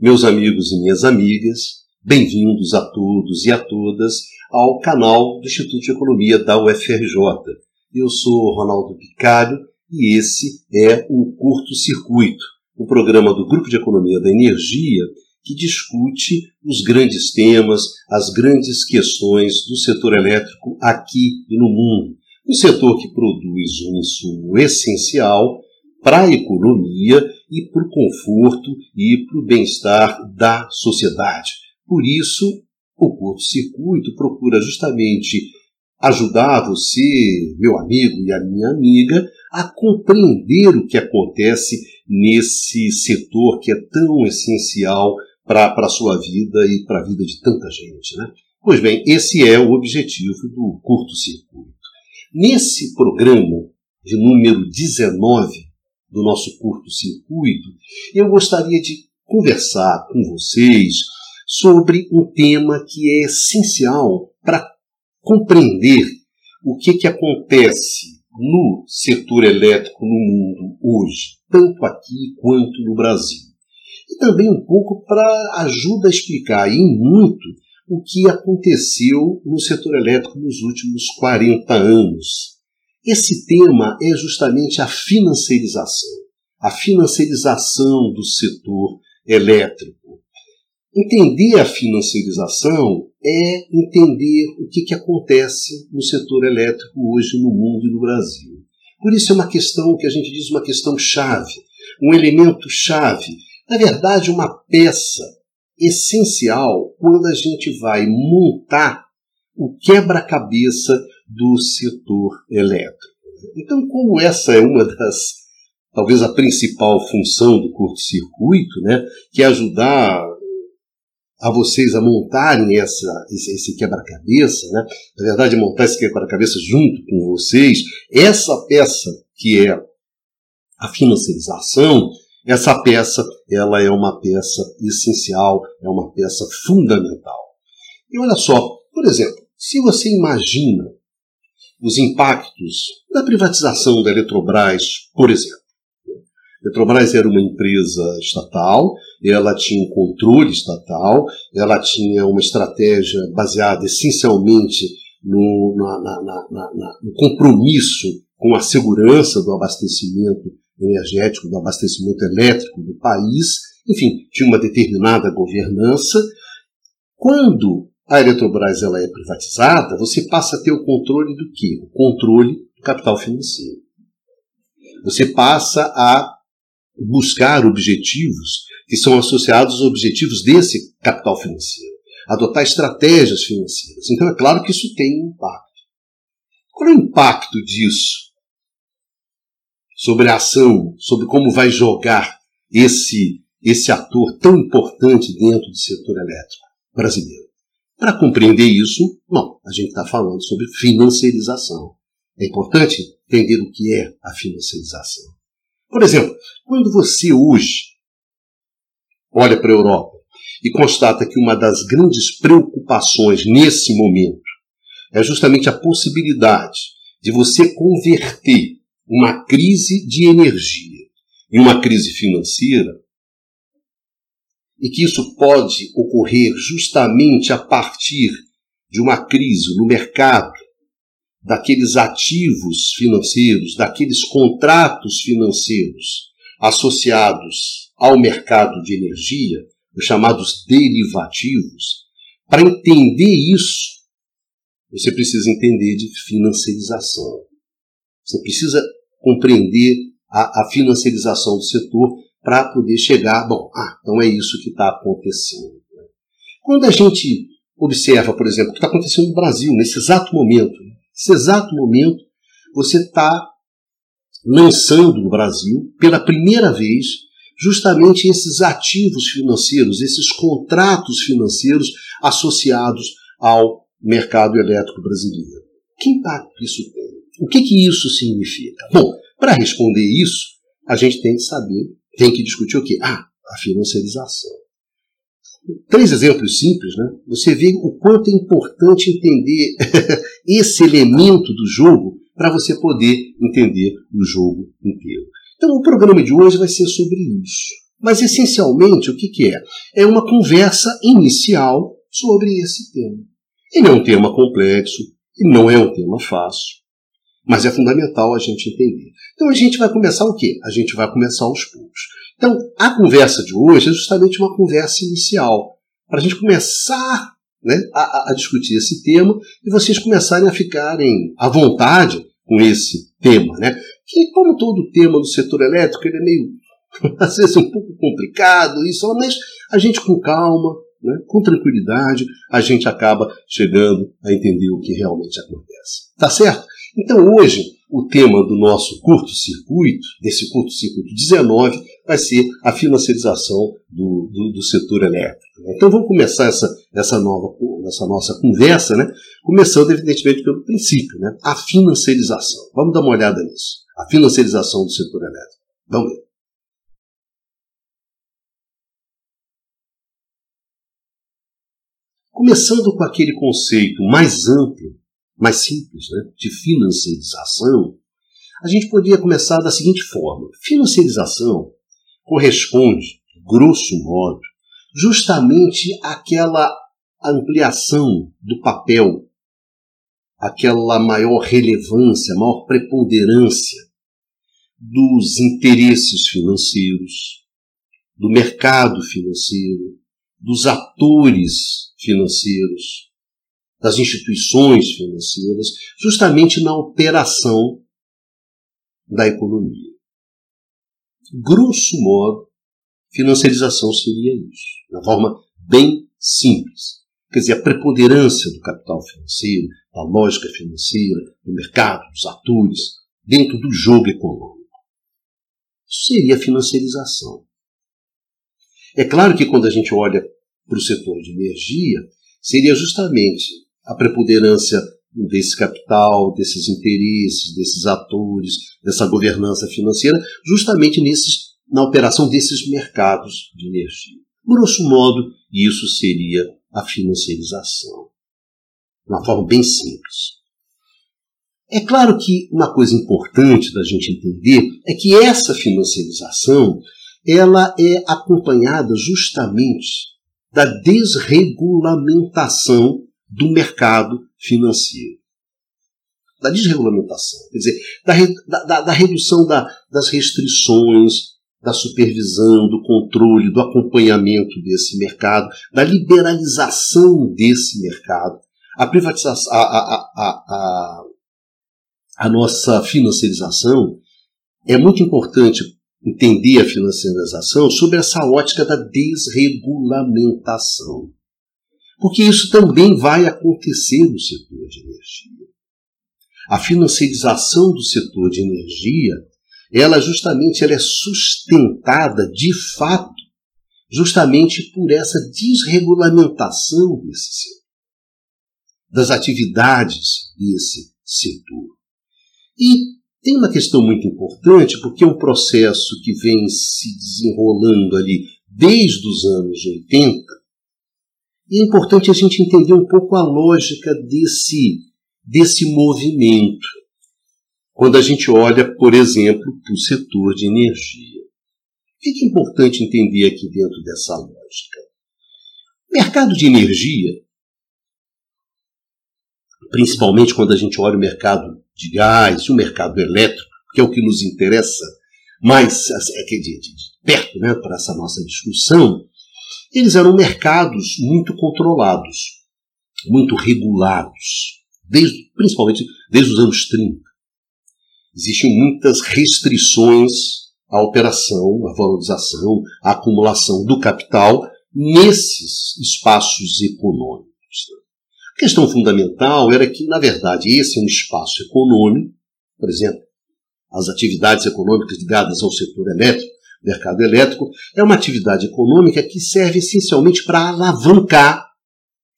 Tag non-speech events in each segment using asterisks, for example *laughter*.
Meus amigos e minhas amigas, bem-vindos a todos e a todas ao canal do Instituto de Economia da UFRJ. Eu sou Ronaldo Picalho e esse é o Curto Circuito, o programa do Grupo de Economia da Energia que discute os grandes temas, as grandes questões do setor elétrico aqui e no mundo. Um setor que produz um insumo essencial para a economia e para o conforto e para o bem-estar da sociedade. Por isso, o curto-circuito procura justamente ajudar você, meu amigo e a minha amiga, a compreender o que acontece nesse setor que é tão essencial para a sua vida e para a vida de tanta gente. Né? Pois bem, esse é o objetivo do curto-circuito. Nesse programa de número 19, do nosso curto-circuito, eu gostaria de conversar com vocês sobre um tema que é essencial para compreender o que, que acontece no setor elétrico no mundo hoje, tanto aqui quanto no Brasil. E também um pouco para ajuda a explicar em muito o que aconteceu no setor elétrico nos últimos 40 anos. Esse tema é justamente a financiarização, a financiarização do setor elétrico. Entender a financiarização é entender o que, que acontece no setor elétrico hoje no mundo e no Brasil. Por isso é uma questão que a gente diz uma questão chave, um elemento chave, na verdade uma peça essencial quando a gente vai montar o quebra-cabeça do setor elétrico. Então, como essa é uma das, talvez a principal função do curto-circuito, né, que é ajudar a vocês a montarem essa, esse, esse quebra-cabeça, né? na verdade, montar esse quebra-cabeça junto com vocês, essa peça que é a financiarização, essa peça ela é uma peça essencial, é uma peça fundamental. E olha só, por exemplo, se você imagina os impactos da privatização da Eletrobras, por exemplo. A Eletrobras era uma empresa estatal, ela tinha um controle estatal, ela tinha uma estratégia baseada essencialmente no, na, na, na, no compromisso com a segurança do abastecimento energético, do abastecimento elétrico do país, enfim, tinha uma determinada governança. Quando a Eletrobras ela é privatizada, você passa a ter o controle do quê? O controle do capital financeiro. Você passa a buscar objetivos que são associados aos objetivos desse capital financeiro, adotar estratégias financeiras. Então é claro que isso tem um impacto. Qual é o impacto disso sobre a ação, sobre como vai jogar esse esse ator tão importante dentro do setor elétrico brasileiro? Para compreender isso, bom, a gente está falando sobre financiarização. É importante entender o que é a financiarização. Por exemplo, quando você hoje olha para a Europa e constata que uma das grandes preocupações nesse momento é justamente a possibilidade de você converter uma crise de energia em uma crise financeira, e que isso pode ocorrer justamente a partir de uma crise no mercado daqueles ativos financeiros, daqueles contratos financeiros associados ao mercado de energia, os chamados derivativos. Para entender isso, você precisa entender de financiarização. Você precisa compreender a, a financiarização do setor para poder chegar, bom, ah, então é isso que está acontecendo. Né? Quando a gente observa, por exemplo, o que está acontecendo no Brasil, nesse exato momento, nesse exato momento, você está lançando no Brasil, pela primeira vez, justamente esses ativos financeiros, esses contratos financeiros associados ao mercado elétrico brasileiro. Que impacto isso tem? O que, que isso significa? Bom, para responder isso, a gente tem que saber tem que discutir o quê? Ah, a financiarização. Três exemplos simples, né? Você vê o quanto é importante entender *laughs* esse elemento do jogo para você poder entender o jogo inteiro. Então, o programa de hoje vai ser sobre isso. Mas, essencialmente, o que, que é? É uma conversa inicial sobre esse tema. Ele é um tema complexo, e não é um tema fácil, mas é fundamental a gente entender. Então a gente vai começar o quê? A gente vai começar aos poucos. Então, a conversa de hoje é justamente uma conversa inicial, para a gente começar né, a, a, discutir esse tema e vocês começarem a ficarem à vontade com esse tema. Né? Que, como todo tema do setor elétrico, ele é meio, *laughs* às vezes, um pouco complicado, isso, mas a gente com calma, né, com tranquilidade, a gente acaba chegando a entender o que realmente acontece. Tá certo? Então, hoje, o tema do nosso curto-circuito, desse curto-circuito 19, vai ser a financiarização do, do, do, setor elétrico. Né? Então vamos começar essa, essa, nova, essa nossa conversa, né? começando evidentemente pelo princípio, né? a financiarização. Vamos dar uma olhada nisso. A financiarização do setor elétrico. Vamos ver. Começando com aquele conceito mais amplo mais simples, né, de financiarização, a gente poderia começar da seguinte forma: financiarização corresponde, grosso modo, justamente àquela ampliação do papel, aquela maior relevância, maior preponderância dos interesses financeiros, do mercado financeiro, dos atores financeiros, das instituições financeiras, justamente na operação da economia. Grosso modo, financiarização seria isso, na forma bem simples. Quer dizer, a preponderância do capital financeiro, da lógica financeira, do mercado, dos atores, dentro do jogo econômico. Isso seria a financiarização. É claro que quando a gente olha para o setor de energia, seria justamente a preponderância desse capital, desses interesses, desses atores, dessa governança financeira, justamente nesses, na operação desses mercados de energia. Grosso modo, isso seria a financiarização. De uma forma bem simples. É claro que uma coisa importante da gente entender é que essa financiarização ela é acompanhada justamente da desregulamentação do mercado financeiro. Da desregulamentação, quer dizer, da, da, da redução da, das restrições, da supervisão, do controle, do acompanhamento desse mercado, da liberalização desse mercado, a privatização, a, a, a, a, a nossa financiarização é muito importante entender a financiarização sobre essa ótica da desregulamentação. Porque isso também vai acontecer no setor de energia. A financiarização do setor de energia, ela justamente ela é sustentada de fato justamente por essa desregulamentação desse setor, das atividades desse setor. E tem uma questão muito importante, porque é um processo que vem se desenrolando ali desde os anos 80, e é importante a gente entender um pouco a lógica desse, desse movimento. Quando a gente olha, por exemplo, para o setor de energia. O que é importante entender aqui dentro dessa lógica? O mercado de energia, principalmente quando a gente olha o mercado de gás e o mercado elétrico, que é o que nos interessa mais é de, de, de perto né, para essa nossa discussão, eles eram mercados muito controlados, muito regulados, desde, principalmente desde os anos 30. Existiam muitas restrições à operação, à valorização, à acumulação do capital nesses espaços econômicos. A questão fundamental era que, na verdade, esse é um espaço econômico, por exemplo, as atividades econômicas ligadas ao setor elétrico, mercado elétrico, é uma atividade econômica que serve essencialmente para alavancar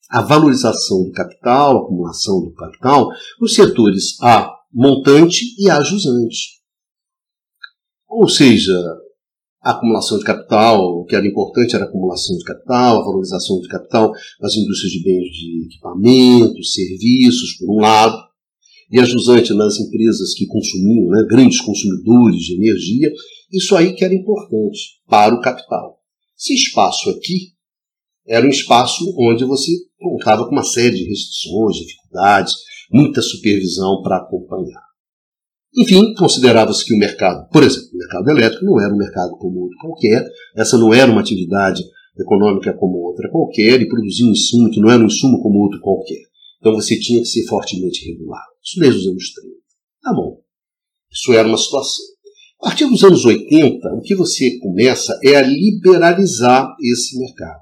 a valorização do capital, a acumulação do capital, nos setores A montante e A jusante. Ou seja, a acumulação de capital, o que era importante era a acumulação de capital, a valorização de capital nas indústrias de bens de equipamentos, serviços, por um lado, e a jusante nas empresas que consumiam, né, grandes consumidores de energia, Isso aí que era importante para o capital. Esse espaço aqui era um espaço onde você contava com uma série de restrições, dificuldades, muita supervisão para acompanhar. Enfim, considerava-se que o mercado, por exemplo, o mercado elétrico não era um mercado como outro qualquer, essa não era uma atividade econômica como outra qualquer, e produzia um insumo que não era um insumo como outro qualquer. Então você tinha que ser fortemente regulado. Isso desde os anos 30. Tá bom. Isso era uma situação. A partir dos anos 80, o que você começa é a liberalizar esse mercado.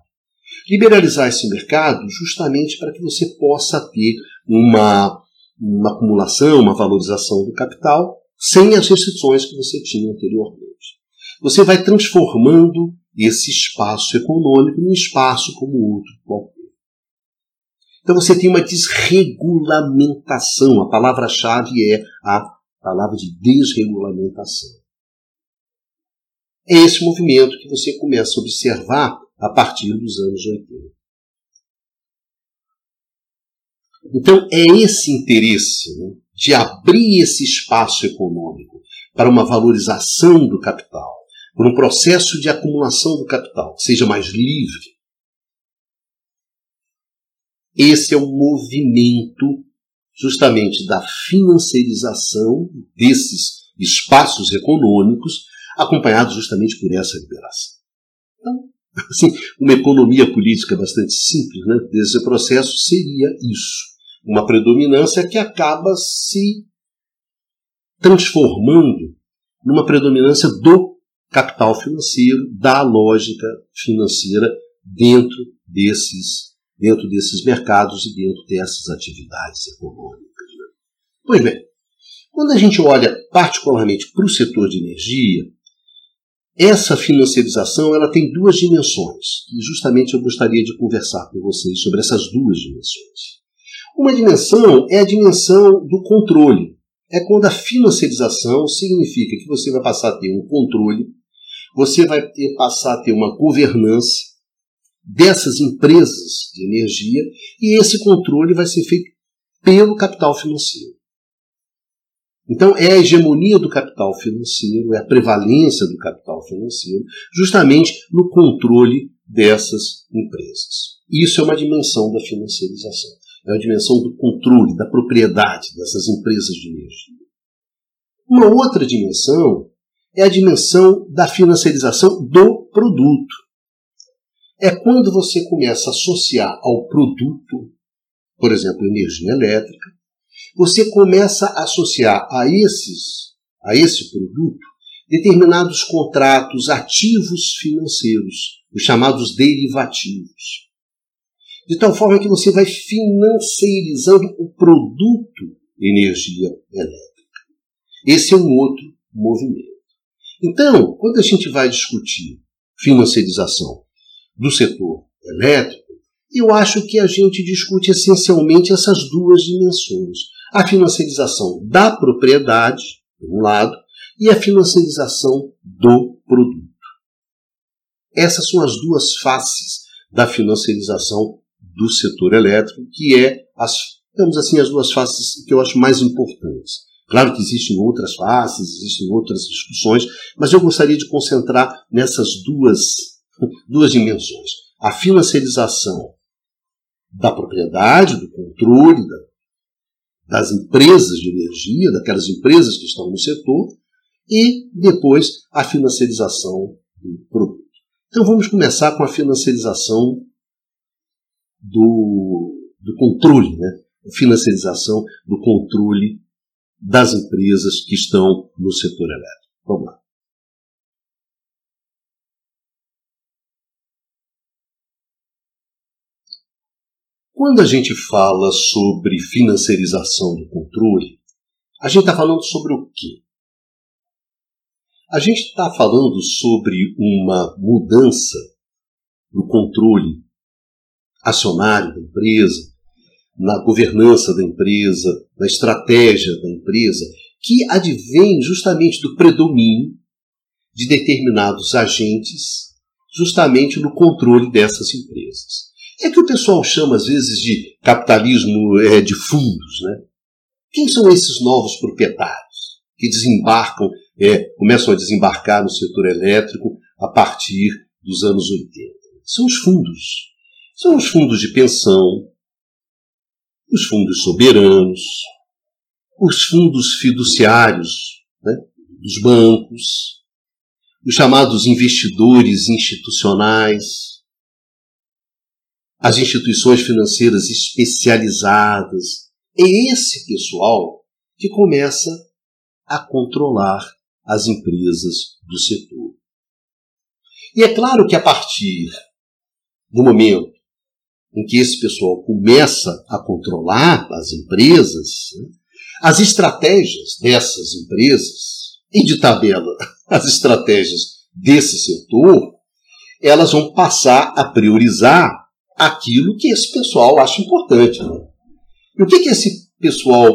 Liberalizar esse mercado justamente para que você possa ter uma, uma acumulação, uma valorização do capital sem as restrições que você tinha anteriormente. Você vai transformando esse espaço econômico num espaço como outro qualquer. Então você tem uma desregulamentação. A palavra-chave é a palavra de desregulamentação. É esse movimento que você começa a observar a partir dos anos 80. Então, é esse interesse né, de abrir esse espaço econômico para uma valorização do capital, por um processo de acumulação do capital que seja mais livre. Esse é o movimento justamente da financiarização desses espaços econômicos, acompanhados justamente por essa liberação. Então, *laughs* assim, uma economia política bastante simples né, desse processo seria isso. Uma predominância que acaba se transformando numa predominância do capital financeiro, da lógica financeira dentro desses, dentro desses mercados e dentro dessas atividades econômicas. Né? Pois bem, quando a gente olha particularmente para o setor de energia, essa financiarização ela tem duas dimensões, e justamente eu gostaria de conversar com vocês sobre essas duas dimensões. Uma dimensão é a dimensão do controle. É quando a financiarização significa que você vai passar a ter um controle, você vai ter, passar a ter uma governança dessas empresas de energia, e esse controle vai ser feito pelo capital financeiro. Então, é a hegemonia do capital financeiro, é a prevalência do capital financeiro, justamente no controle dessas empresas. Isso é uma dimensão da financiarização. É uma dimensão do controle, da propriedade dessas empresas de energia. Uma outra dimensão é a dimensão da financiarização do produto. É quando você começa a associar ao produto, por exemplo, energia elétrica, você começa a associar a esses, a esse produto, determinados contratos ativos financeiros, os chamados derivativos. De tal forma que você vai financiarizando o produto energia elétrica. Esse é um outro movimento. Então, quando a gente vai discutir financiarização do setor elétrico, eu acho que a gente discute essencialmente essas duas dimensões a financiarização da propriedade, por um lado, e a financiarização do produto. Essas são as duas faces da financiarização do setor elétrico, que é as, digamos assim, as duas faces que eu acho mais importantes. Claro que existem outras faces, existem outras discussões, mas eu gostaria de concentrar nessas duas, duas dimensões. A financiarização da propriedade, do controle, da das empresas de energia, daquelas empresas que estão no setor, e depois a financiarização do produto. Então vamos começar com a financiarização do, do controle, né? financiarização do controle das empresas que estão no setor elétrico. Vamos lá. Quando a gente fala sobre financiarização do controle, a gente está falando sobre o quê? A gente está falando sobre uma mudança no controle acionário da empresa, na governança da empresa, na estratégia da empresa, que advém justamente do predomínio de determinados agentes, justamente no controle dessas empresas. É que o pessoal chama às vezes de capitalismo é, de fundos, né? Quem são esses novos proprietários que desembarcam é, começam a desembarcar no setor elétrico a partir dos anos 80. São os fundos. São os fundos de pensão, os fundos soberanos, os fundos fiduciários né, dos bancos, os chamados investidores institucionais, as instituições financeiras especializadas. É esse pessoal que começa a controlar as empresas do setor. E é claro que a partir do momento em que esse pessoal começa a controlar as empresas, né, as estratégias dessas empresas, e de tabela *laughs* as estratégias desse setor, elas vão passar a priorizar aquilo que esse pessoal acha importante. Né? E o que, que esse pessoal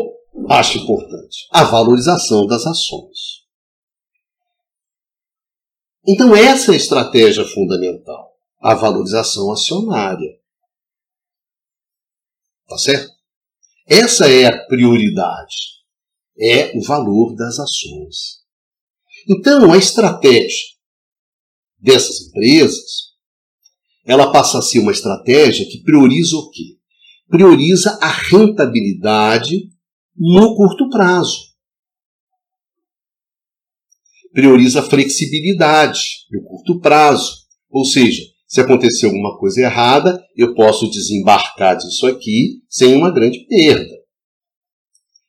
acha importante? A valorização das ações. Então, essa é a estratégia fundamental, a valorização acionária. Tá certo? Essa é a prioridade. É o valor das ações. Então, a estratégia dessas empresas, ela passa a ser uma estratégia que prioriza o quê? Prioriza a rentabilidade no curto prazo. Prioriza a flexibilidade no curto prazo. Ou seja, se acontecer alguma coisa errada, eu posso desembarcar disso aqui sem uma grande perda.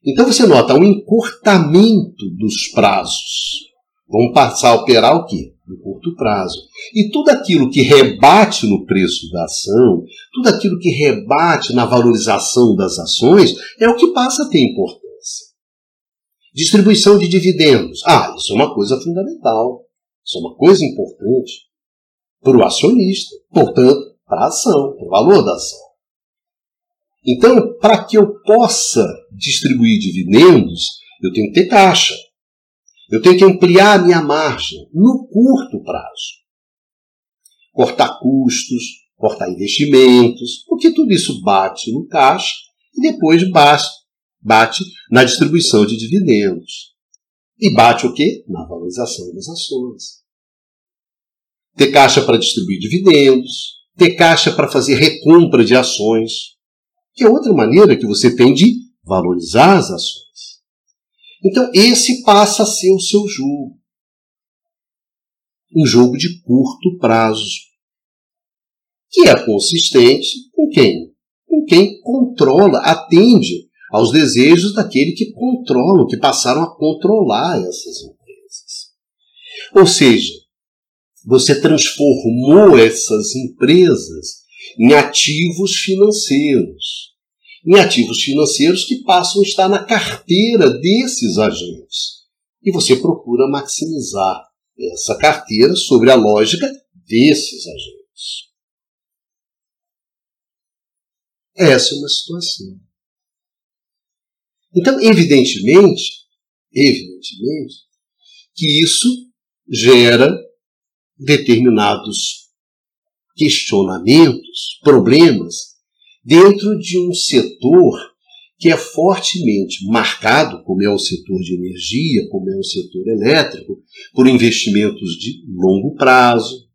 Então você nota um encurtamento dos prazos. Vamos passar a operar o quê? No curto prazo. E tudo aquilo que rebate no preço da ação, tudo aquilo que rebate na valorização das ações, é o que passa a ter importância. Distribuição de dividendos. Ah, isso é uma coisa fundamental. Isso é uma coisa importante para o acionista, portanto, para a ação, para o valor da ação. Então, para que eu possa distribuir dividendos, eu tenho que ter caixa. Eu tenho que ampliar a minha margem no curto prazo. Cortar custos, cortar investimentos, porque tudo isso bate no caixa e depois bate, bate na distribuição de dividendos. E bate o quê? Na valorização das ações ter caixa para distribuir dividendos, ter caixa para fazer recompra de ações, que é outra maneira que você tem de valorizar as ações. Então, esse passa a ser o seu jogo. Um jogo de curto prazo. Que é consistente com quem? Com quem controla, atende aos desejos daquele que controlam, que passaram a controlar essas empresas. Ou seja, você transformou essas empresas em ativos financeiros. Em ativos financeiros que passam a estar na carteira desses agentes. E você procura maximizar essa carteira sobre a lógica desses agentes. Essa é uma situação. Então, evidentemente, evidentemente, que isso gera determinados questionamentos, problemas, dentro de um setor que é fortemente marcado, como é o setor de energia, como é o setor elétrico, por investimentos de longo prazo,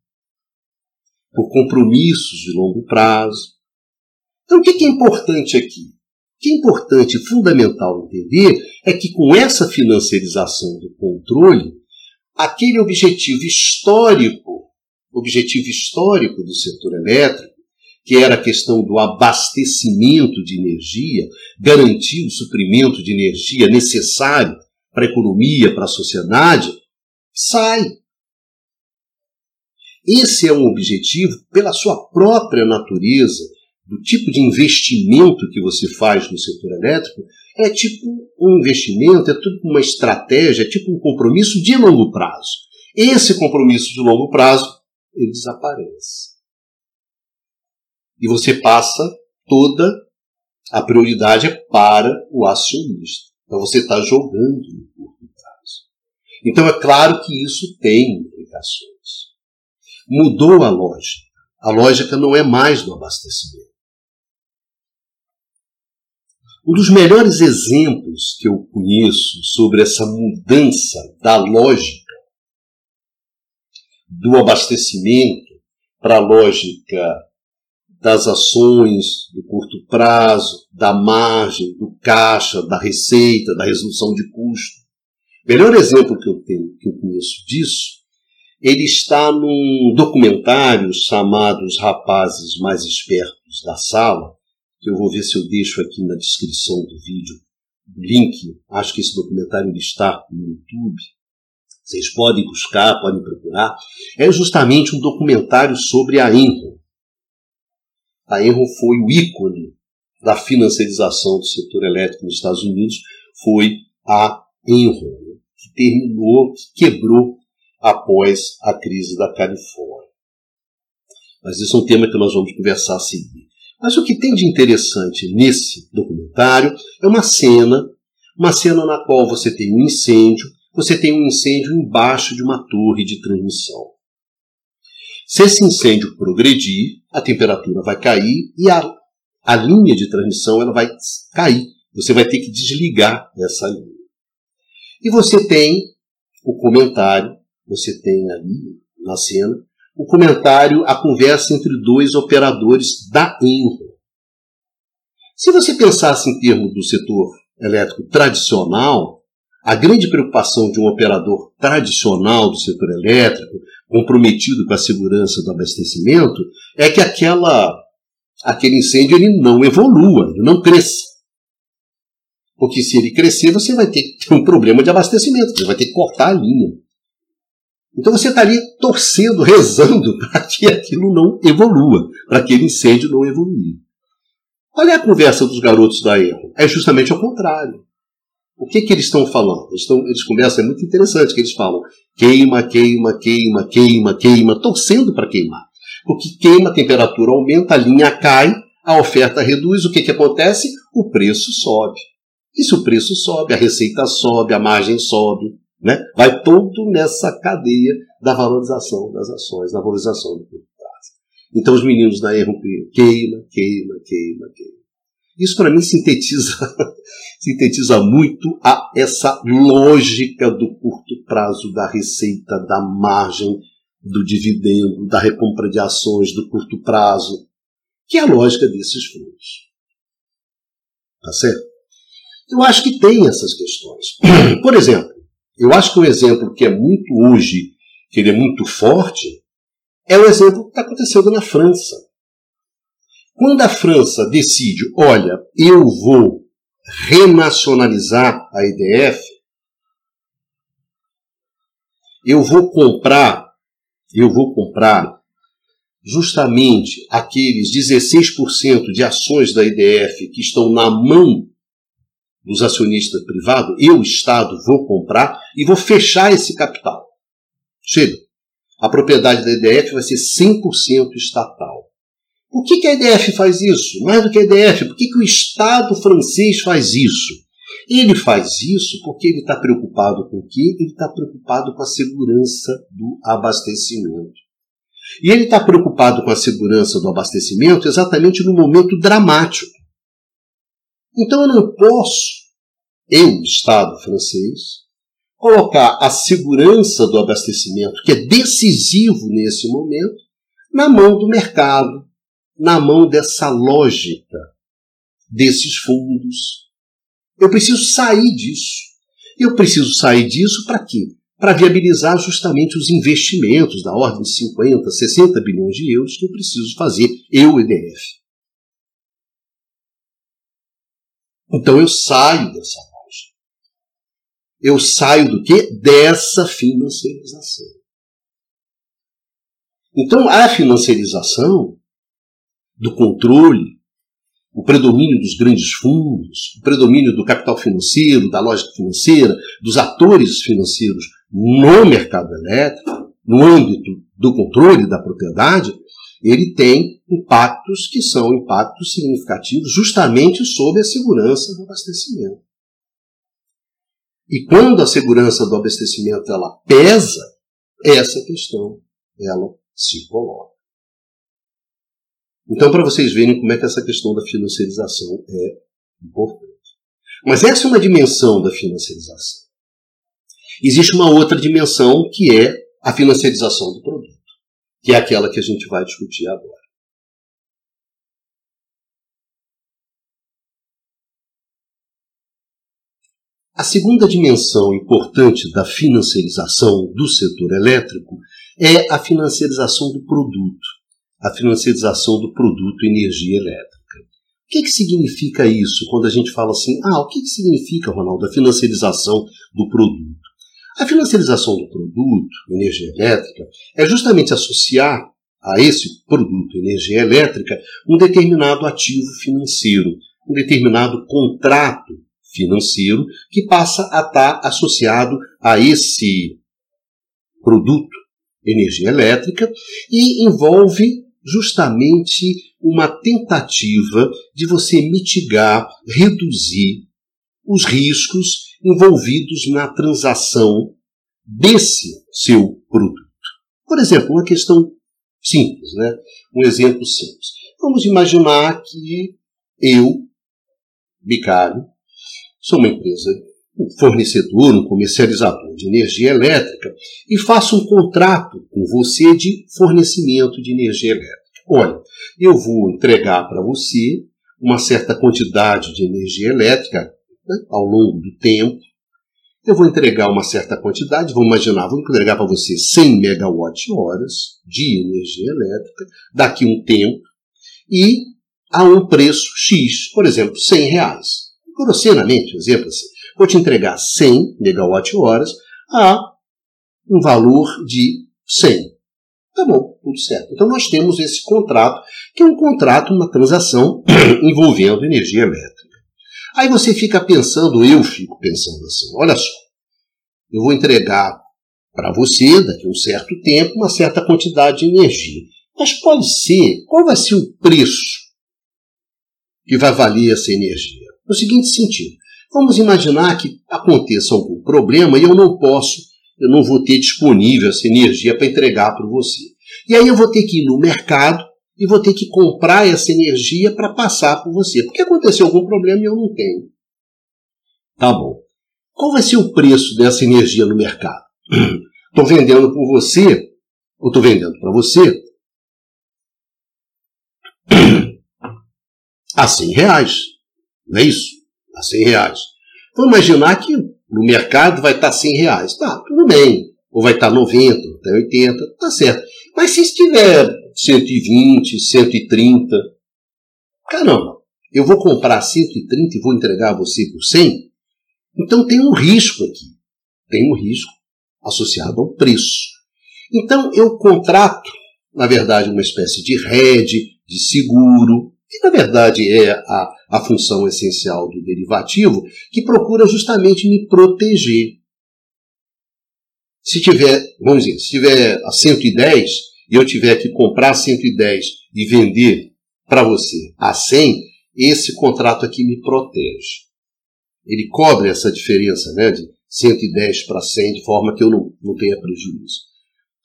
por compromissos de longo prazo. Então, o que é importante aqui? O que é importante e fundamental entender é que com essa financiarização do controle, aquele objetivo histórico, objetivo histórico do setor elétrico, que era a questão do abastecimento de energia, garantir o suprimento de energia necessário para a economia, para a sociedade, sai. Esse é um objetivo, pela sua própria natureza, do tipo de investimento que você faz no setor elétrico, é tipo um investimento, é tipo uma estratégia, é tipo um compromisso de longo prazo. Esse compromisso de longo prazo, ele desaparece. E você passa toda a prioridade para o acionista. Então você está jogando no curto prazo. Então é claro que isso tem implicações. Mudou a lógica. A lógica não é mais do abastecimento. Um dos melhores exemplos que eu conheço sobre essa mudança da lógica do abastecimento para a lógica das ações do curto prazo, da margem, do caixa, da receita, da resolução de custo. Melhor exemplo que eu tenho, que eu conheço disso, ele está num documentário chamado Os Rapazes Mais Espertos da Sala, que eu vou ver se eu deixo aqui na descrição do vídeo o link. Acho que esse documentário está no YouTube. Vocês podem buscar, podem procurar. É justamente um documentário sobre a Enron. A Enron foi o ícone da financiarização do setor elétrico nos Estados Unidos, foi a Enron, que terminou, que quebrou após a crise da Califórnia. Mas isso é um tema que nós vamos conversar a seguir. Mas o que tem de interessante nesse documentário é uma cena, uma cena na qual você tem um incêndio, você tem um incêndio embaixo de uma torre de transmissão. Se esse incêndio progredir, a temperatura vai cair e a, a linha de transmissão ela vai cair. Você vai ter que desligar essa linha. E você tem o comentário, você tem ali na cena, o comentário, a conversa entre dois operadores da Enro. Se você pensasse em termos do setor elétrico tradicional, a grande preocupação de um operador tradicional do setor elétrico, comprometido com a segurança do abastecimento, é que aquela, aquele incêndio ele não evolua, ele não cresça. Porque se ele crescer, você vai ter, ter um problema de abastecimento, você vai ter que cortar a linha. Então você está ali torcendo, rezando *laughs* para que aquilo não evolua, para aquele incêndio não evoluir. Olha a conversa dos garotos da Erro. É justamente ao contrário. O que, que eles estão falando? Eles, estão, eles conversam, é muito interessante que eles falam queima, queima, queima, queima, queima, torcendo para queimar. Porque queima, a temperatura aumenta, a linha cai, a oferta reduz, o que, que acontece? O preço sobe. E se o preço sobe, a receita sobe, a margem sobe, né? Vai todo nessa cadeia da valorização das ações, da valorização do prazo. Então os meninos da Erro queima, queima, queima, queima. Isso para mim sintetiza, sintetiza muito a essa lógica do curto prazo, da receita, da margem, do dividendo, da recompra de ações do curto prazo, que é a lógica desses fundos. Tá certo? Eu acho que tem essas questões. *clears throat* Por exemplo, eu acho que um exemplo que é muito hoje, que ele é muito forte, é o exemplo que está acontecendo na França. Quando a França decide, olha, eu vou renacionalizar a EDF, eu vou comprar, eu vou comprar justamente aqueles 16% de ações da EDF que estão na mão dos acionistas privados, eu, Estado, vou comprar e vou fechar esse capital. Chega. A propriedade da EDF vai ser 100% estatal. Por que, que a EDF faz isso? Mais do que a EDF, por que, que o Estado francês faz isso? Ele faz isso porque ele está preocupado com o quê? Ele está preocupado com a segurança do abastecimento. E ele está preocupado com a segurança do abastecimento exatamente no momento dramático. Então eu não posso, eu, Estado francês, colocar a segurança do abastecimento, que é decisivo nesse momento, na mão do mercado, na mão dessa lógica, desses fundos. Eu preciso sair disso. Eu preciso sair disso para quê? Para viabilizar justamente os investimentos da ordem de 50, 60 bilhões de euros que eu preciso fazer, eu, EDF. Então eu saio dessa lógica. Eu saio do que? Dessa financiarização. Então a financiarização do controle, o predomínio dos grandes fundos, o predomínio do capital financeiro, da lógica financeira, dos atores financeiros no mercado elétrico, no âmbito do controle da propriedade, ele tem impactos que são impactos significativos justamente sobre a segurança do abastecimento. E quando a segurança do abastecimento ela pesa, essa questão ela se coloca. Então, para vocês verem como é que essa questão da financiarização é importante. Mas essa é uma dimensão da financiarização. Existe uma outra dimensão que é a financiarização do produto, que é aquela que a gente vai discutir agora. A segunda dimensão importante da financiarização do setor elétrico é a financiarização do produto, a financiarização do produto energia elétrica. O que, que significa isso quando a gente fala assim, ah, o que, que significa, Ronaldo, a financiarização do produto? A financiarização do produto, energia elétrica, é justamente associar a esse produto, energia elétrica, um determinado ativo financeiro, um determinado contrato financeiro que passa a estar associado a esse produto, energia elétrica, e envolve justamente uma tentativa de você mitigar, reduzir os riscos envolvidos na transação desse seu produto. Por exemplo, uma questão simples, né? um exemplo simples. Vamos imaginar que eu, Bicário, sou uma empresa, um fornecedor, um comercializador de energia elétrica e faço um contrato com você de fornecimento de energia elétrica. Olha, eu vou entregar para você uma certa quantidade de energia elétrica né, ao longo do tempo. Eu vou entregar uma certa quantidade, vou imaginar, vou entregar para você 100 megawatt-horas de energia elétrica daqui um tempo e a um preço X, por exemplo, 100 reais. Grosseiramente, exemplo assim, vou te entregar 100 megawatt-horas a um valor de 100. Tá bom, tudo certo. Então nós temos esse contrato, que é um contrato, uma transação *clears throat* envolvendo energia elétrica. Aí você fica pensando, eu fico pensando assim, olha só, eu vou entregar para você, daqui a um certo tempo, uma certa quantidade de energia. Mas pode ser, qual vai ser o preço que vai valer essa energia? No seguinte sentido, vamos imaginar que aconteça algum problema e eu não posso, eu não vou ter disponível essa energia para entregar para você. E aí eu vou ter que ir no mercado e vou ter que comprar essa energia para passar por você. Porque aconteceu algum problema e eu não tenho. Tá bom. Qual vai ser o preço dessa energia no mercado? *clears throat* Estou vendendo por você, ou estou vendendo para você, *clears throat* a 100 reais. Não é isso? A 100 reais. Vamos imaginar que no mercado vai estar 100 reais. Tá, tudo bem. Ou vai estar 90, até 80, tá certo. Mas se estiver 120, 130. Caramba, eu vou comprar 130 e vou entregar a você por 100? Então tem um risco aqui. Tem um risco associado ao preço. Então eu contrato, na verdade, uma espécie de rede, de seguro, que na verdade é a, a função essencial do derivativo, que procura justamente me proteger. Se tiver, vamos dizer, se tiver a 110, e eu tiver que comprar 110 e vender para você a 100, esse contrato aqui me protege. Ele cobre essa diferença né, de 110 para 100 de forma que eu não, não tenha prejuízo.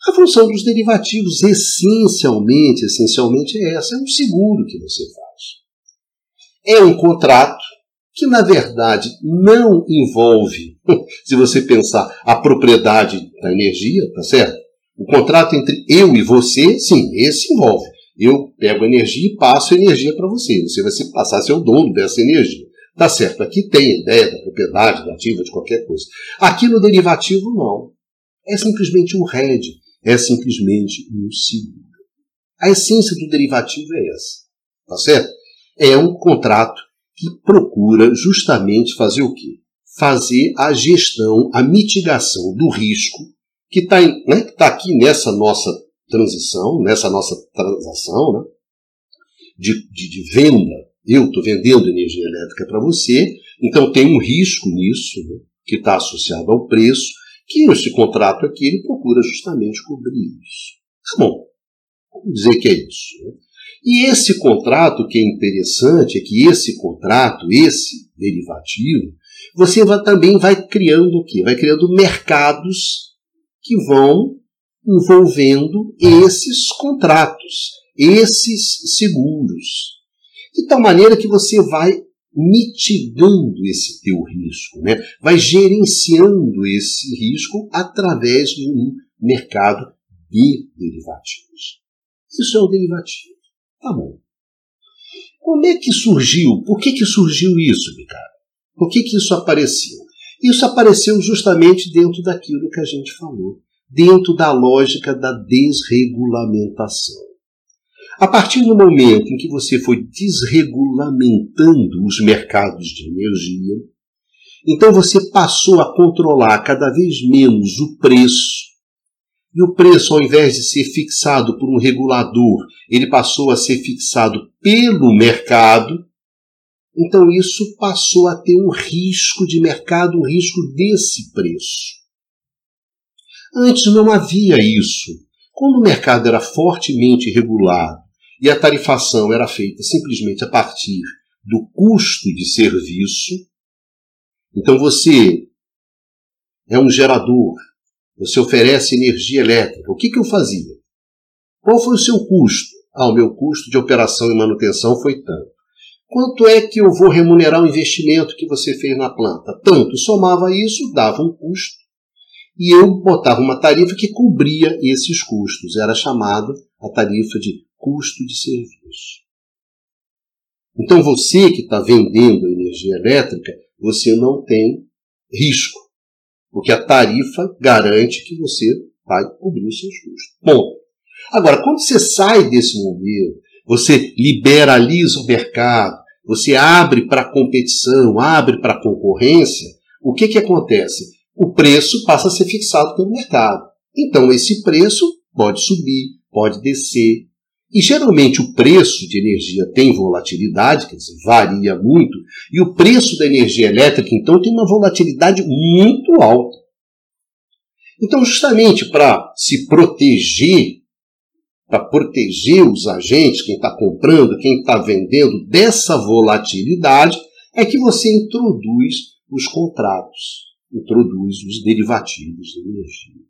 A função dos derivativos, essencialmente, essencialmente é essa, é um seguro que você faz. É um contrato que, na verdade, não envolve, *laughs* se você pensar, a propriedade da energia, tá certo? O contrato entre eu e você, sim, esse envolve. Eu pego energia e passo energia para você. Você vai se passar a ser o dono dessa energia. Tá certo, aqui tem a ideia da propriedade, da ativa, de qualquer coisa. Aqui no derivativo, não. É simplesmente um RED, é simplesmente um seguro. A essência do derivativo é essa. Tá certo? É um contrato que procura justamente fazer o quê? Fazer a gestão, a mitigação do risco que está né, tá aqui nessa nossa transição, nessa nossa transação né, de, de, de venda. Eu estou vendendo energia elétrica para você, então tem um risco nisso, né, que está associado ao preço, que esse contrato aqui ele procura justamente cobrir isso. Tá bom, vamos dizer que é isso. Né? E esse contrato, que é interessante, é que esse contrato, esse derivativo, você vai, também vai criando o quê? Vai criando mercados que vão envolvendo esses contratos, esses seguros. De tal maneira que você vai mitigando esse teu risco, né? vai gerenciando esse risco através de um mercado de derivativos. Isso é o derivativo. Tá bom. Como é que surgiu? Por que, que surgiu isso, Ricardo? Por que, que isso apareceu? Isso apareceu justamente dentro daquilo que a gente falou, dentro da lógica da desregulamentação. A partir do momento em que você foi desregulamentando os mercados de energia, então você passou a controlar cada vez menos o preço. E o preço, ao invés de ser fixado por um regulador, ele passou a ser fixado pelo mercado. Então isso passou a ter um risco de mercado, um risco desse preço. Antes não havia isso. Quando o mercado era fortemente regulado e a tarifação era feita simplesmente a partir do custo de serviço, então você é um gerador, você oferece energia elétrica. O que, que eu fazia? Qual foi o seu custo? Ah, o meu custo de operação e manutenção foi tanto. Quanto é que eu vou remunerar o investimento que você fez na planta? Tanto. Somava isso, dava um custo. E eu botava uma tarifa que cobria esses custos. Era chamada a tarifa de custo de serviço. Então você que está vendendo energia elétrica, você não tem risco. Porque a tarifa garante que você vai cobrir os seus custos. Bom, agora, quando você sai desse modelo, você liberaliza o mercado, você abre para competição, abre para concorrência, o que, que acontece? O preço passa a ser fixado pelo mercado. Então, esse preço pode subir, pode descer. E geralmente o preço de energia tem volatilidade, quer dizer, varia muito, e o preço da energia elétrica, então, tem uma volatilidade muito alta. Então, justamente para se proteger para proteger os agentes, quem está comprando, quem está vendendo dessa volatilidade, é que você introduz os contratos, introduz os derivativos de energia.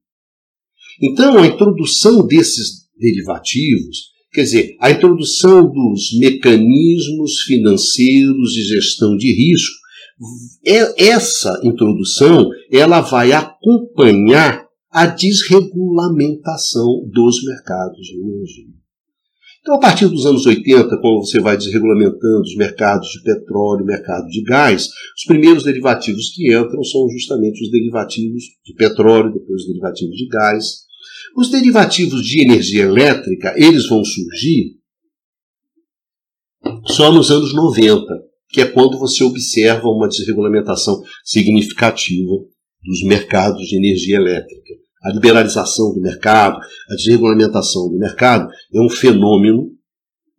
Então, a introdução desses derivativos, quer dizer, a introdução dos mecanismos financeiros de gestão de risco, é, essa introdução ela vai acompanhar a desregulamentação dos mercados de energia. Então, a partir dos anos 80, quando você vai desregulamentando os mercados de petróleo, mercado de gás, os primeiros derivativos que entram são justamente os derivativos de petróleo, depois os derivativos de gás. Os derivativos de energia elétrica, eles vão surgir só nos anos 90, que é quando você observa uma desregulamentação significativa dos mercados de energia elétrica a liberalização do mercado, a desregulamentação do mercado, é um fenômeno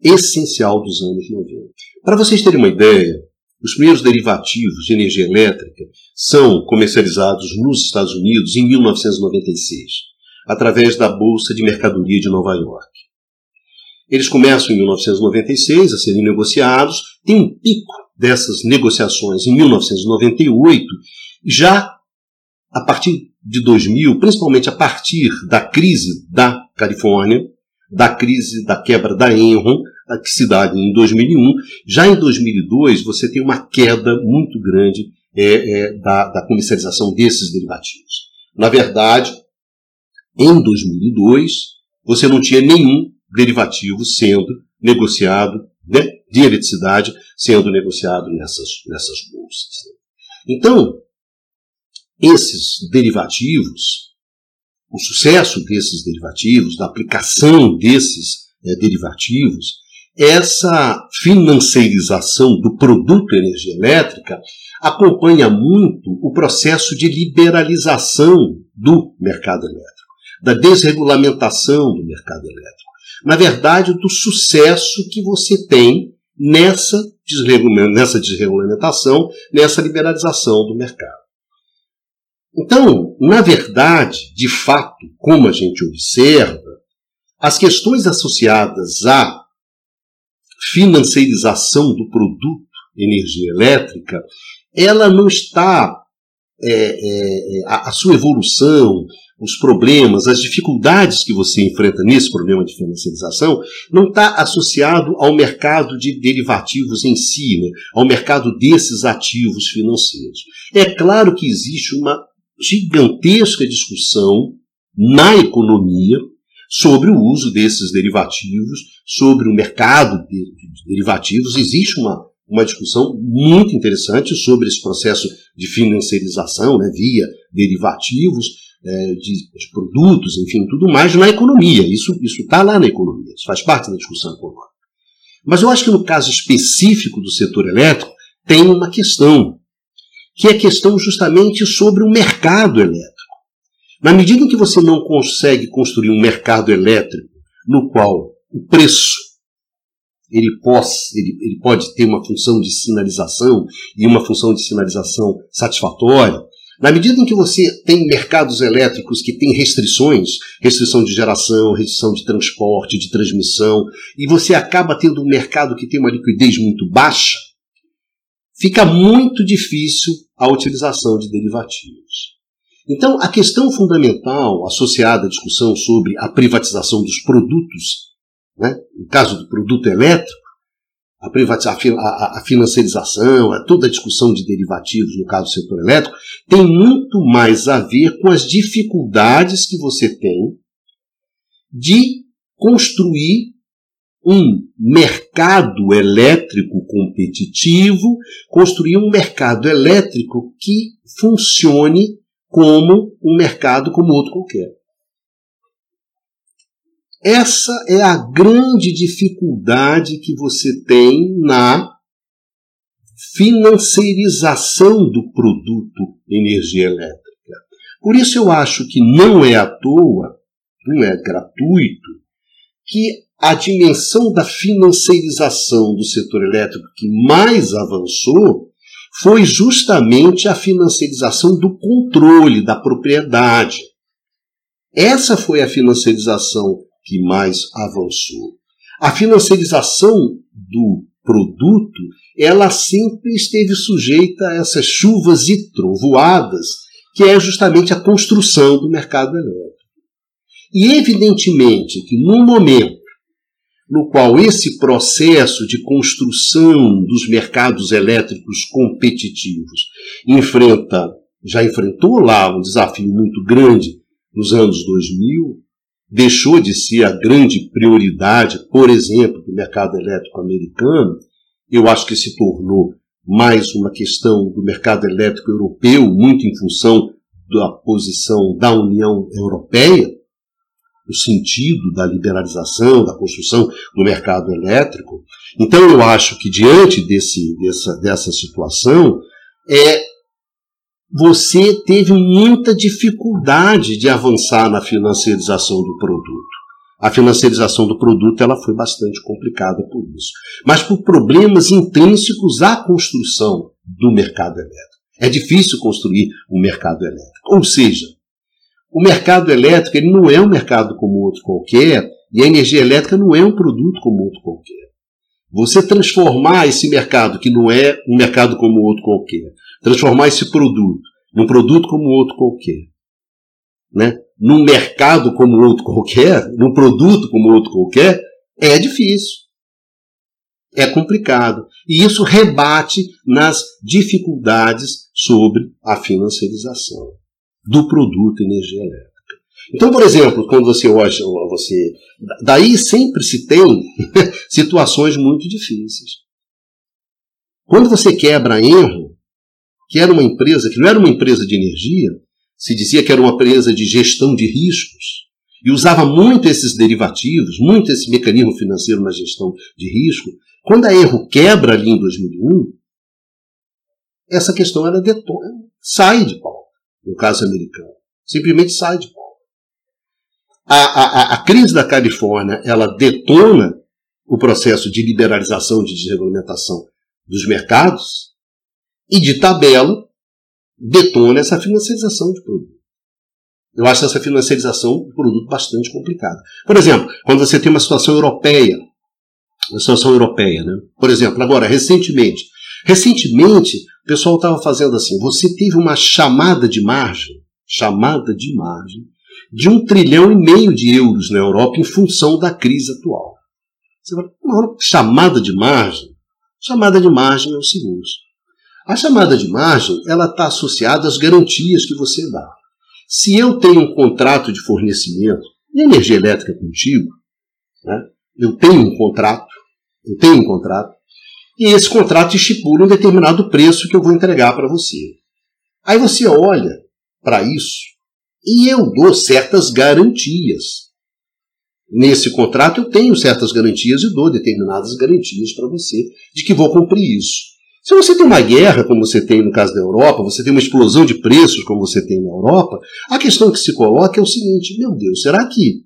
essencial dos anos 90. Para vocês terem uma ideia, os primeiros derivativos de energia elétrica são comercializados nos Estados Unidos em 1996, através da Bolsa de Mercadoria de Nova York. Eles começam em 1996 a serem negociados, tem um pico dessas negociações em 1998, já a partir de 2000, principalmente a partir da crise da Califórnia, da crise da quebra da Enron, que se dá em 2001, já em 2002 você tem uma queda muito grande é, é, da, da comercialização desses derivativos. Na verdade, em 2002 você não tinha nenhum derivativo sendo negociado, né, de eletricidade sendo negociado nessas, nessas bolsas. Então, esses derivativos, o sucesso desses derivativos, da aplicação desses é, derivativos, essa financiarização do produto energia elétrica acompanha muito o processo de liberalização do mercado elétrico, da desregulamentação do mercado elétrico. Na verdade, do sucesso que você tem nessa, nessa desregulamentação, nessa liberalização do mercado. Então, na verdade, de fato, como a gente observa, as questões associadas à financiarização do produto energia elétrica, ela não está, é, é, a, a, sua evolução, os problemas, as dificuldades que você enfrenta nesse problema de financiarização, não está associado ao mercado de derivativos em si, né? ao mercado desses ativos financeiros. É claro que existe uma gigantesca discussão na economia sobre o uso desses derivativos, sobre o mercado de derivativos. Existe uma, uma discussão muito interessante sobre esse processo de financiarização né, via derivativos é, de, de, produtos, enfim, tudo mais na economia. Isso está lá na economia, isso faz parte da discussão econômica. Mas eu acho que no caso específico do setor elétrico, tem uma questão, que é a questão justamente sobre o mercado elétrico. Na medida em que você não consegue construir um mercado elétrico no qual o preço ele, pode, ele, ele pode ter uma função de sinalização e uma função de sinalização satisfatória, na medida em que você tem mercados elétricos que têm restrições, restrição de geração, restrição de transporte, de transmissão, e você acaba tendo um mercado que tem uma liquidez muito baixa, fica muito difícil a utilização de derivativos. Então, a questão fundamental associada à discussão sobre a privatização dos produtos, né, no caso do produto elétrico, a, privatização, a, a financiarização, a toda a discussão de derivativos no caso do setor elétrico, tem muito mais a ver com as dificuldades que você tem de construir um mercado elétrico competitivo, construir um mercado elétrico que funcione como um mercado como outro qualquer. Essa é a grande dificuldade que você tem na financiarização do produto energia elétrica. Por isso eu acho que não é à toa, não é gratuito, que a dimensão da financiarização do setor elétrico que mais avançou foi justamente a financiarização do controle da propriedade. Essa foi a financiarização que mais avançou. A financiarização do produto, ela sempre esteve sujeita a essas chuvas e trovoadas, que é justamente a construção do mercado elétrico. E evidentemente que no momento no qual esse processo de construção dos mercados elétricos competitivos enfrenta, já enfrentou lá um desafio muito grande nos anos 2000, deixou de ser a grande prioridade, por exemplo, do mercado elétrico americano, eu acho que se tornou mais uma questão do mercado elétrico europeu, muito em função da posição da União Europeia, o sentido da liberalização, da construção do mercado elétrico. Então, eu acho que diante desse, dessa, dessa situação, é você teve muita dificuldade de avançar na financiarização do produto. A financiarização do produto ela foi bastante complicada por isso, mas por problemas intrínsecos à construção do mercado elétrico. É difícil construir um mercado elétrico. Ou seja, o mercado elétrico ele não é um mercado como outro qualquer, e a energia elétrica não é um produto como outro qualquer. Você transformar esse mercado, que não é um mercado como outro qualquer, transformar esse produto num produto como outro qualquer, né? num mercado como outro qualquer, num produto como outro qualquer, é difícil. É complicado. E isso rebate nas dificuldades sobre a financiarização do produto energia elétrica. Então, por exemplo, quando você olha, você, daí sempre se tem *laughs* situações muito difíceis. Quando você quebra a Enro, que era uma empresa que não era uma empresa de energia, se dizia que era uma empresa de gestão de riscos, e usava muito esses derivativos, muito esse mecanismo financeiro na gestão de risco. Quando a Enro quebra ali em 2001, essa questão ela detona, sai de pau no caso americano. Simplesmente sai de volta. A, a, a crise da Califórnia ela detona o processo de liberalização, de desregulamentação dos mercados e, de tabela, detona essa financiarização de produto. Eu acho essa financiarização do produto bastante complicada. Por exemplo, quando você tem uma situação europeia, uma situação europeia, né? Por exemplo, agora, recentemente, recentemente o pessoal estava fazendo assim: você teve uma chamada de margem, chamada de margem, de um trilhão e meio de euros na Europa em função da crise atual. Você fala, chamada de margem? Chamada de margem é o seguinte: a chamada de margem ela está associada às garantias que você dá. Se eu tenho um contrato de fornecimento de energia elétrica contigo, né, eu tenho um contrato, eu tenho um contrato, e esse contrato estipula um determinado preço que eu vou entregar para você. Aí você olha para isso e eu dou certas garantias. Nesse contrato eu tenho certas garantias e dou determinadas garantias para você de que vou cumprir isso. Se você tem uma guerra, como você tem no caso da Europa, você tem uma explosão de preços, como você tem na Europa, a questão que se coloca é o seguinte: meu Deus, será que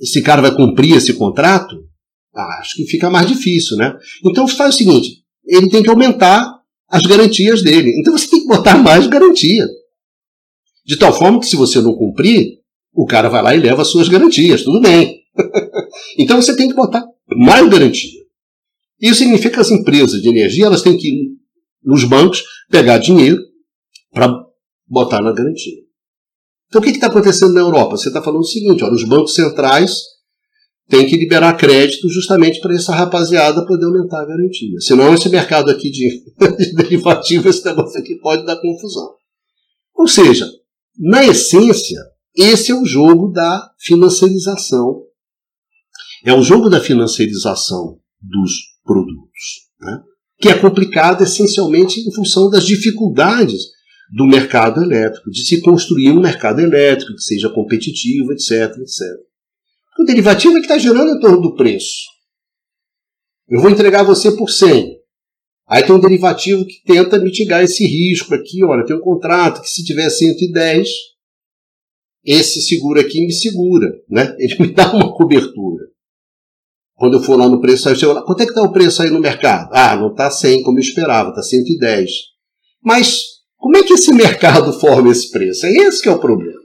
esse cara vai cumprir esse contrato? Ah, acho que fica mais difícil, né? Então faz o seguinte: ele tem que aumentar as garantias dele. Então você tem que botar mais garantia. De tal forma que se você não cumprir, o cara vai lá e leva as suas garantias, tudo bem. *laughs* então você tem que botar mais garantia. Isso significa que as empresas de energia elas têm que ir nos bancos pegar dinheiro para botar na garantia. Então o que está acontecendo na Europa? Você está falando o seguinte: olha, os bancos centrais têm que liberar crédito justamente para essa rapaziada poder aumentar a garantia. Senão esse mercado aqui de, *laughs* de derivativo, esse negócio aqui pode dar confusão. Ou seja, na essência, esse é o jogo da financiarização. É o jogo da financiarização dos produtos, né? que é complicado essencialmente em função das dificuldades do mercado elétrico, de se construir um mercado elétrico que seja competitivo, etc, etc. O derivativo é que está gerando em torno do preço. Eu vou entregar você por 100. Aí tem um derivativo que tenta mitigar esse risco aqui. Olha, tem um contrato que se tiver 110, esse seguro aqui me segura. Né? Ele me dá uma cobertura. Quando eu for lá no preço, aí eu lá, quanto é que está o preço aí no mercado? Ah, não está 100 como eu esperava, está 110. Mas como é que esse mercado *laughs* forma esse preço? É esse que é o problema.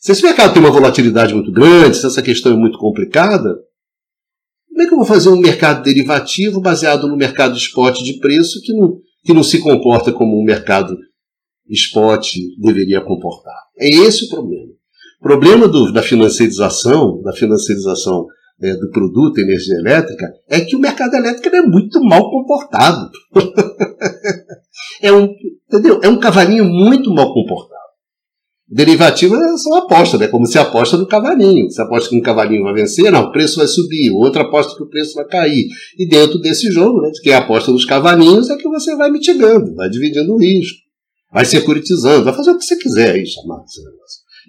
Se esse mercado tem uma volatilidade muito grande, se essa questão é muito complicada, como é que eu vou fazer um mercado derivativo baseado no mercado spot de preço que não, que não se comporta como um mercado spot deveria comportar? É esse o problema. O problema do, da financiarização, da financiarização é, do produto energia elétrica é que o mercado elétrico é muito mal comportado. *laughs* é, um, entendeu? é um cavalinho muito mal comportado. Derivativa são apostas, né? Como se aposta no cavalinho. Você aposta que um cavalinho vai vencer, não, o preço vai subir. O outro aposta que o preço vai cair. E dentro desse jogo, né, de quem aposta nos cavalinhos, é que você vai mitigando, vai dividindo o risco, vai securitizando, vai fazer o que você quiser aí, chamar.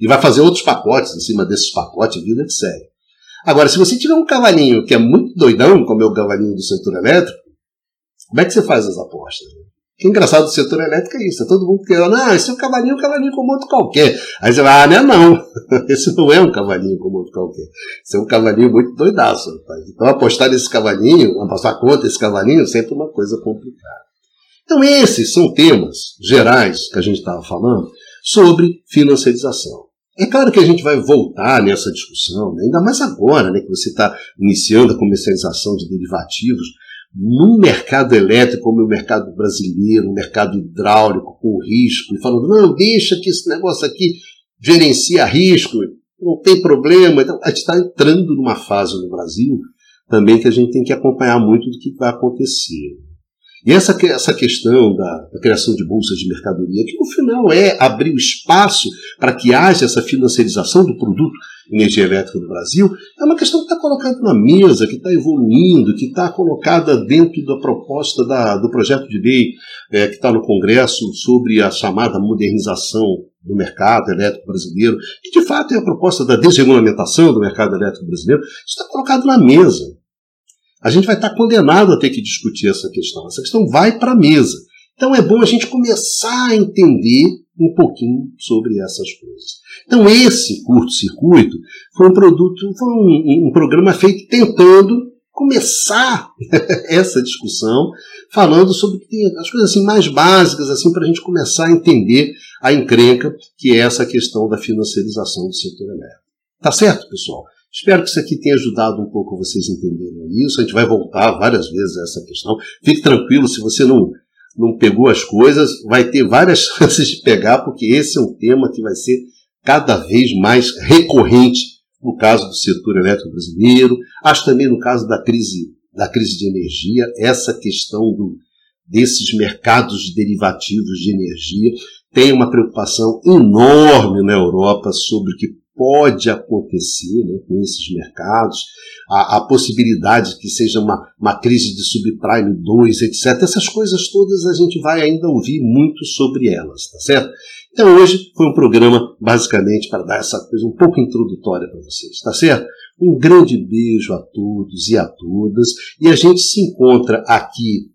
E vai fazer outros pacotes em cima desses pacotes, vida que segue. Agora, se você tiver um cavalinho que é muito doidão, como é o cavalinho do setor elétrico, como é que você faz as apostas? Né? Que engraçado do setor elétrico é isso. É todo mundo querendo, ah, esse é um cavalinho, um cavalinho como outro qualquer. Aí você vai, ah, não é não. *laughs* Esse não é um cavalinho como outro qualquer. Esse é um cavalinho muito doidaço, rapaz. Então apostar nesse cavalinho, apostar contra esse cavalinho, é sempre uma coisa complicada. Então esses são temas gerais que a gente estava falando sobre financiarização. É claro que a gente vai voltar nessa discussão, né? ainda mais agora né, que você está iniciando a comercialização de derivativos, num mercado elétrico como o mercado brasileiro, um mercado hidráulico com risco, e falando, não, deixa que esse negócio aqui gerencia risco, não tem problema. Então, a gente está entrando numa fase no Brasil também que a gente tem que acompanhar muito do que vai acontecer. E essa, essa questão da, da, criação de bolsas de mercadoria, que no final é abrir o espaço para que haja essa financiarização do produto energia elétrica do Brasil, é uma questão que está colocada na mesa, que está evoluindo, que está colocada dentro da proposta da, do projeto de lei é, que está no Congresso sobre a chamada modernização do mercado elétrico brasileiro, que de fato é a proposta da desregulamentação do mercado elétrico brasileiro, isso está colocado na mesa a gente vai estar condenado a ter que discutir essa questão. Essa questão vai para a mesa. Então é bom a gente começar a entender um pouquinho sobre essas coisas. Então esse curto-circuito foi um produto, foi um, um, programa feito tentando começar *laughs* essa discussão, falando sobre as coisas assim mais básicas assim para a gente começar a entender a encrenca que é essa questão da financiarização do setor elétrico. Tá certo, pessoal? Espero que isso aqui tenha ajudado um pouco vocês a entenderem isso. A gente vai voltar várias vezes a essa questão. Fique tranquilo, se você não, não pegou as coisas, vai ter várias *laughs* chances de pegar, porque esse é um tema que vai ser cada vez mais recorrente no caso do setor elétrico brasileiro, acho também no caso da crise, da crise de energia, essa questão do, desses mercados de derivativos de energia tem uma preocupação enorme na Europa sobre o que pode acontecer né, com esses mercados, a, a, possibilidade que seja uma, uma crise de subprime 2, etc. Essas coisas todas a gente vai ainda ouvir muito sobre elas, tá certo? Então hoje foi um programa basicamente para dar essa coisa um pouco introdutória para vocês, tá certo? Um grande beijo a todos e a todas e a gente se encontra aqui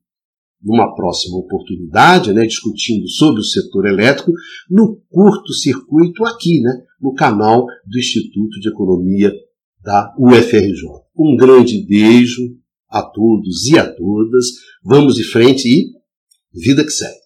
numa próxima oportunidade, né, discutindo sobre o setor elétrico, no curto circuito aqui, né, no canal do Instituto de Economia da UFRJ. Um grande beijo a todos e a todas. Vamos de frente e vida que segue.